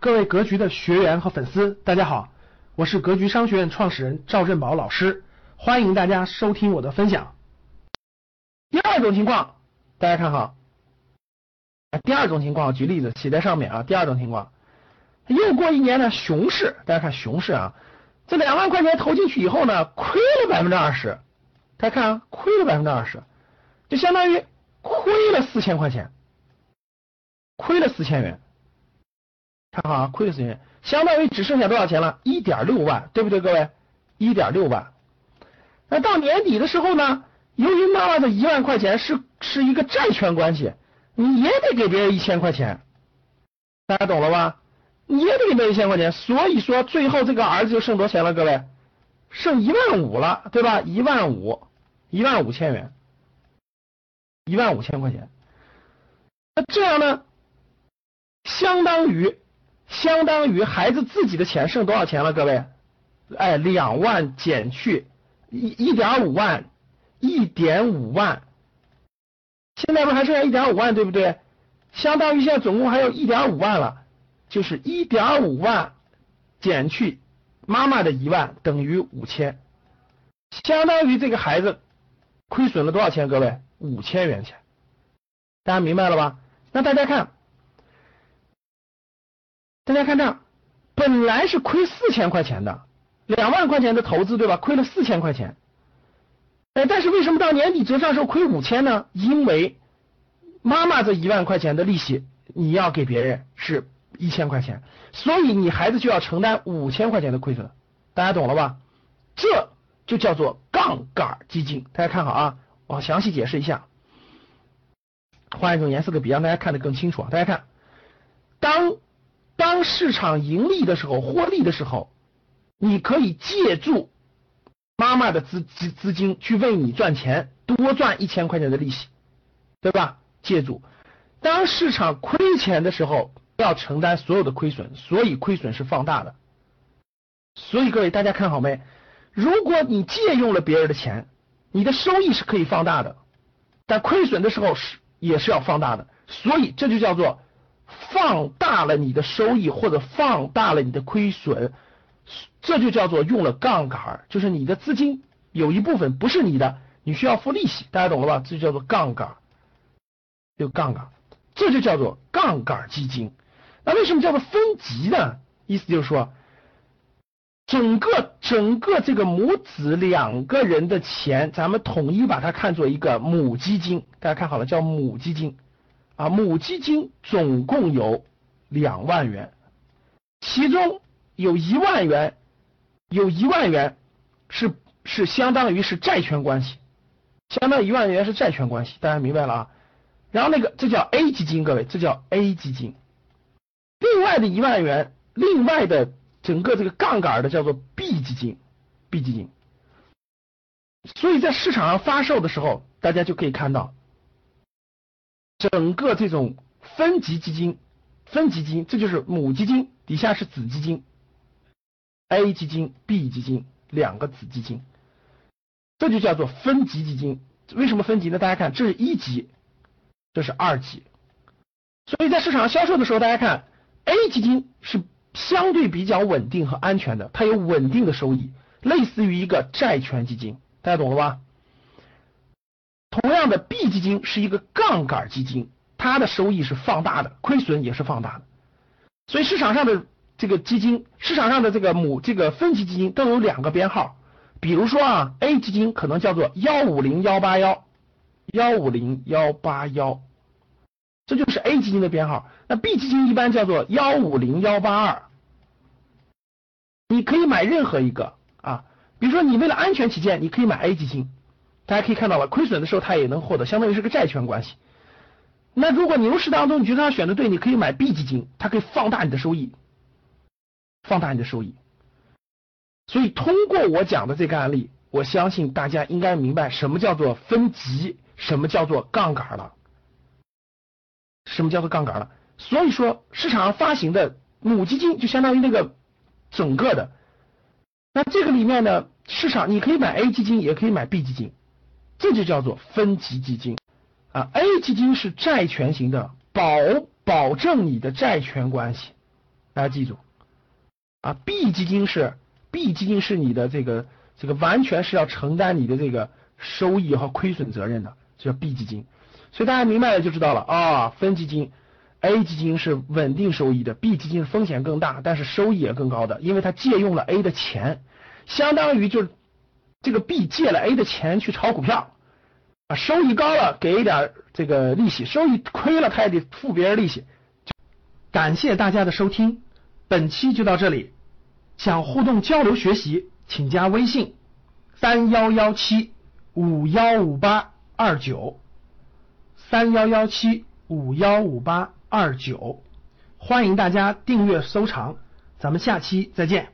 各位格局的学员和粉丝，大家好，我是格局商学院创始人赵振宝老师，欢迎大家收听我的分享。第二种情况，大家看好。第二种情况，举例子写在上面啊。第二种情况，又过一年呢，熊市，大家看熊市啊，这两万块钱投进去以后呢，亏了百分之二十，大家看啊，亏了百分之二十，就相当于亏了四千块钱，亏了四千元。看好啊，亏了四千元，相当于只剩下多少钱了？一点六万，对不对，各位？一点六万。那到年底的时候呢，由于妈妈的一万块钱是是一个债权关系。你也得给别人一千块钱，大家懂了吧？你也得给别人一千块钱，所以说最后这个儿子就剩多少钱了？各位，剩一万五了，对吧？一万五，一万五千元，一万五千块钱。那这样呢，相当于相当于孩子自己的钱剩多少钱了？各位，哎，两万减去一一点五万，一点五万。现在不还剩下一点五万，对不对？相当于现在总共还有一点五万了，就是一点五万减去妈妈的一万等于五千，相当于这个孩子亏损了多少钱？各位，五千元钱，大家明白了吧？那大家看，大家看这，本来是亏四千块钱的，两万块钱的投资，对吧？亏了四千块钱。哎，但是为什么到年底折账时候亏五千呢？因为妈妈这一万块钱的利息你要给别人是一千块钱，所以你孩子就要承担五千块钱的亏损，大家懂了吧？这就叫做杠杆基金。大家看好啊，我详细解释一下，换一种颜色的笔让大家看得更清楚啊。大家看，当当市场盈利的时候，获利的时候，你可以借助。妈妈的资资资金去为你赚钱，多赚一千块钱的利息，对吧？借助，当市场亏钱的时候，要承担所有的亏损，所以亏损是放大的。所以各位大家看好没？如果你借用了别人的钱，你的收益是可以放大的，但亏损的时候是也是要放大的。所以这就叫做放大了你的收益或者放大了你的亏损。这就叫做用了杠杆，就是你的资金有一部分不是你的，你需要付利息，大家懂了吧？这就叫做杠杆，有杠杆，这就叫做杠杆基金。那为什么叫做分级呢？意思就是说，整个整个这个母子两个人的钱，咱们统一把它看作一个母基金，大家看好了，叫母基金啊，母基金总共有两万元，其中。有一万元，有一万元是是相当于是债权关系，相当于一万元是债权关系，大家明白了啊？然后那个这叫 A 基金，各位，这叫 A 基金。另外的一万元，另外的整个这个杠杆的叫做 B 基金，B 基金。所以在市场上发售的时候，大家就可以看到，整个这种分级基金，分级基金，这就是母基金，底下是子基金。A 基金、B 基金两个子基金，这就叫做分级基金。为什么分级呢？大家看，这是一级，这是二级。所以在市场上销售的时候，大家看 A 基金是相对比较稳定和安全的，它有稳定的收益，类似于一个债权基金，大家懂了吧？同样的，B 基金是一个杠杆基金，它的收益是放大的，亏损也是放大的。所以市场上的。这个基金市场上的这个母这个分级基金都有两个编号，比如说啊，A 基金可能叫做幺五零幺八幺，幺五零幺八幺，这就是 A 基金的编号。那 B 基金一般叫做幺五零幺八二，你可以买任何一个啊，比如说你为了安全起见，你可以买 A 基金，大家可以看到了，亏损的时候它也能获得，相当于是个债权关系。那如果牛市当中你觉得它选的对，你可以买 B 基金，它可以放大你的收益。放大你的收益，所以通过我讲的这个案例，我相信大家应该明白什么叫做分级，什么叫做杠杆了，什么叫做杠杆了。所以说，市场上发行的母基金就相当于那个整个的，那这个里面呢，市场你可以买 A 基金，也可以买 B 基金，这就叫做分级基金啊。A 基金是债权型的，保保证你的债权关系。大家记住啊，B 基金是 B 基金是你的这个这个完全是要承担你的这个收益和亏损责任的，这叫 B 基金。所以大家明白了就知道了啊，分基金 A 基金是稳定收益的，B 基金风险更大，但是收益也更高的，因为它借用了 A 的钱，相当于就是这个 B 借了 A 的钱去炒股票。啊，收益高了给一点这个利息，收益亏了他也得付别人利息。感谢大家的收听，本期就到这里。想互动交流学习，请加微信三幺幺七五幺五八二九三幺幺七五幺五八二九，欢迎大家订阅收藏，咱们下期再见。